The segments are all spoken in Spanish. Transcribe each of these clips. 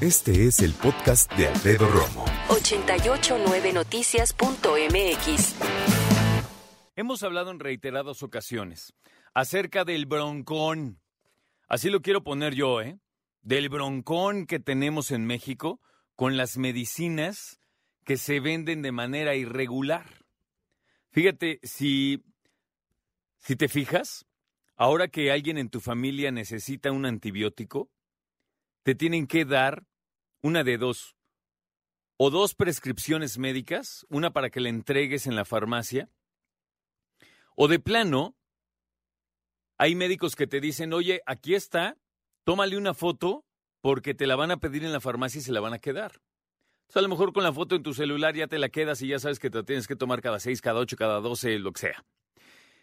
Este es el podcast de Alfredo Romo. 889noticias.mx. Hemos hablado en reiteradas ocasiones acerca del broncón. Así lo quiero poner yo, ¿eh? Del broncón que tenemos en México con las medicinas que se venden de manera irregular. Fíjate, si, si te fijas, ahora que alguien en tu familia necesita un antibiótico, te tienen que dar una de dos. O dos prescripciones médicas, una para que la entregues en la farmacia, o de plano, hay médicos que te dicen, oye, aquí está, tómale una foto porque te la van a pedir en la farmacia y se la van a quedar. Sea, a lo mejor con la foto en tu celular ya te la quedas y ya sabes que te la tienes que tomar cada seis, cada ocho, cada doce, lo que sea.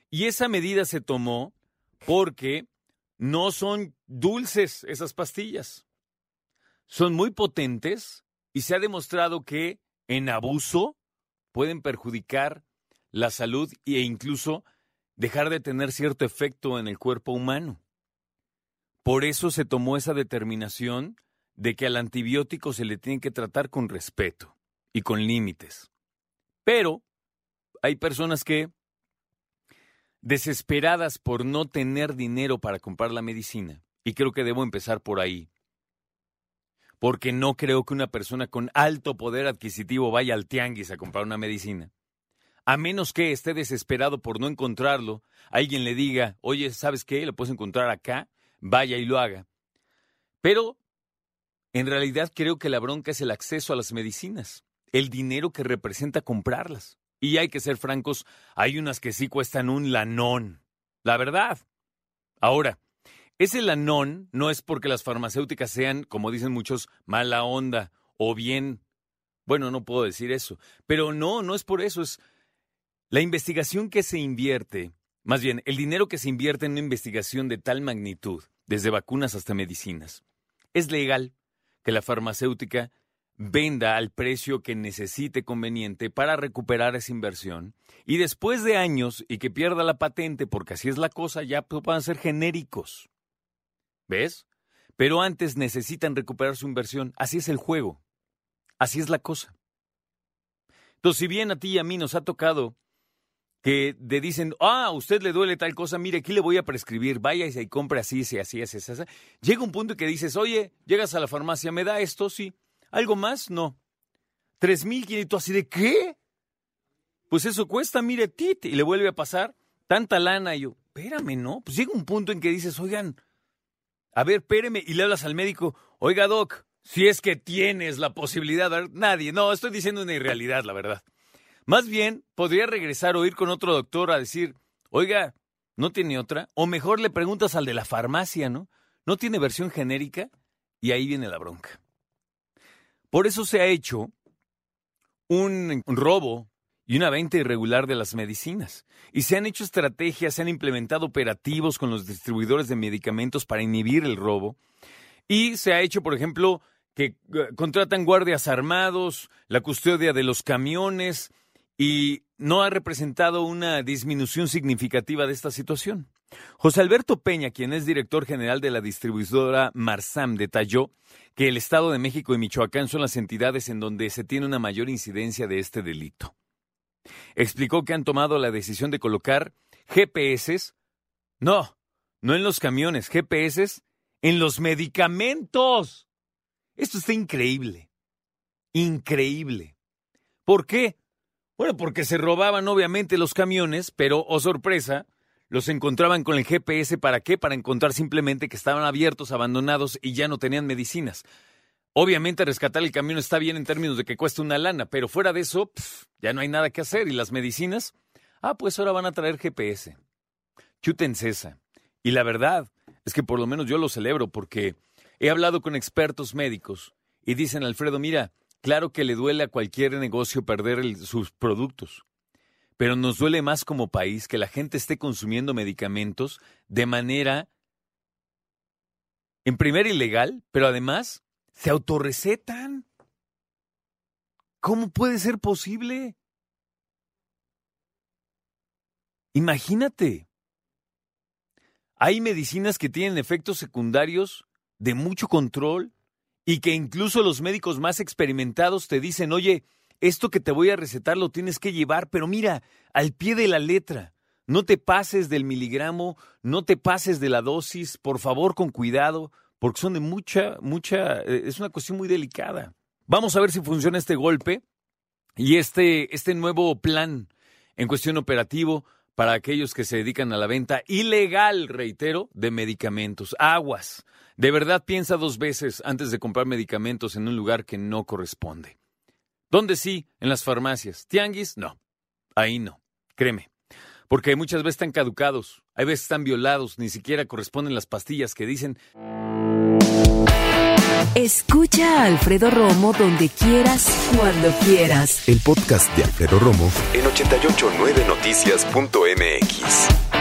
Y esa medida se tomó porque no son dulces esas pastillas. Son muy potentes y se ha demostrado que en abuso pueden perjudicar la salud e incluso dejar de tener cierto efecto en el cuerpo humano. Por eso se tomó esa determinación de que al antibiótico se le tiene que tratar con respeto y con límites. Pero hay personas que, desesperadas por no tener dinero para comprar la medicina, y creo que debo empezar por ahí, porque no creo que una persona con alto poder adquisitivo vaya al tianguis a comprar una medicina. A menos que esté desesperado por no encontrarlo, alguien le diga, oye, ¿sabes qué? Lo puedes encontrar acá, vaya y lo haga. Pero, en realidad creo que la bronca es el acceso a las medicinas, el dinero que representa comprarlas. Y hay que ser francos, hay unas que sí cuestan un lanón. La verdad. Ahora, ese lanón no es porque las farmacéuticas sean, como dicen muchos, mala onda o bien... Bueno, no puedo decir eso. Pero no, no es por eso. Es la investigación que se invierte, más bien, el dinero que se invierte en una investigación de tal magnitud, desde vacunas hasta medicinas. Es legal que la farmacéutica venda al precio que necesite conveniente para recuperar esa inversión y después de años y que pierda la patente porque así es la cosa, ya puedan ser genéricos. ¿Ves? Pero antes necesitan recuperar su inversión. Así es el juego. Así es la cosa. Entonces, si bien a ti y a mí nos ha tocado que te dicen, ah, a usted le duele tal cosa, mire, aquí le voy a prescribir, vaya y compre así, así, así, así, así. Llega un punto que dices, oye, llegas a la farmacia, ¿me da esto? Sí. ¿Algo más? No. Tres mil quinientos, así de qué? Pues eso cuesta, mire, tit, y le vuelve a pasar tanta lana. Y yo, espérame, ¿no? Pues llega un punto en que dices, oigan, a ver, espéreme, y le hablas al médico, oiga, doc, si es que tienes la posibilidad, de... nadie, no, estoy diciendo una irrealidad, la verdad. Más bien, podría regresar o ir con otro doctor a decir, oiga, ¿no tiene otra? O mejor le preguntas al de la farmacia, ¿no? ¿No tiene versión genérica? Y ahí viene la bronca. Por eso se ha hecho un robo y una venta irregular de las medicinas. Y se han hecho estrategias, se han implementado operativos con los distribuidores de medicamentos para inhibir el robo. Y se ha hecho, por ejemplo, que eh, contratan guardias armados, la custodia de los camiones, y no ha representado una disminución significativa de esta situación. José Alberto Peña, quien es director general de la distribuidora Marsam, detalló que el Estado de México y Michoacán son las entidades en donde se tiene una mayor incidencia de este delito. Explicó que han tomado la decisión de colocar GPS, no, no en los camiones, GPS en los medicamentos. Esto está increíble, increíble. ¿Por qué? Bueno, porque se robaban obviamente los camiones, pero, oh sorpresa, los encontraban con el GPS. ¿Para qué? Para encontrar simplemente que estaban abiertos, abandonados y ya no tenían medicinas. Obviamente rescatar el camión está bien en términos de que cuesta una lana, pero fuera de eso, ya no hay nada que hacer. ¿Y las medicinas? Ah, pues ahora van a traer GPS. Chuten esa. Y la verdad es que por lo menos yo lo celebro porque He hablado con expertos médicos y dicen, Alfredo, mira, claro que le duele a cualquier negocio perder sus productos, pero nos duele más como país que la gente esté consumiendo medicamentos de manera, en primer, ilegal, pero además se autorrecetan. ¿Cómo puede ser posible? Imagínate. Hay medicinas que tienen efectos secundarios de mucho control y que incluso los médicos más experimentados te dicen, oye, esto que te voy a recetar lo tienes que llevar, pero mira, al pie de la letra. No te pases del miligramo, no te pases de la dosis, por favor, con cuidado, porque son de mucha, mucha, eh, es una cuestión muy delicada. Vamos a ver si funciona este golpe y este, este nuevo plan en cuestión operativo para aquellos que se dedican a la venta ilegal, reitero, de medicamentos. Aguas. De verdad piensa dos veces antes de comprar medicamentos en un lugar que no corresponde. ¿Dónde sí? En las farmacias. ¿Tianguis? No. Ahí no. Créeme. Porque muchas veces están caducados, hay veces están violados, ni siquiera corresponden las pastillas que dicen Escucha a Alfredo Romo donde quieras, cuando quieras. El podcast de Alfredo Romo en 889noticias.mx.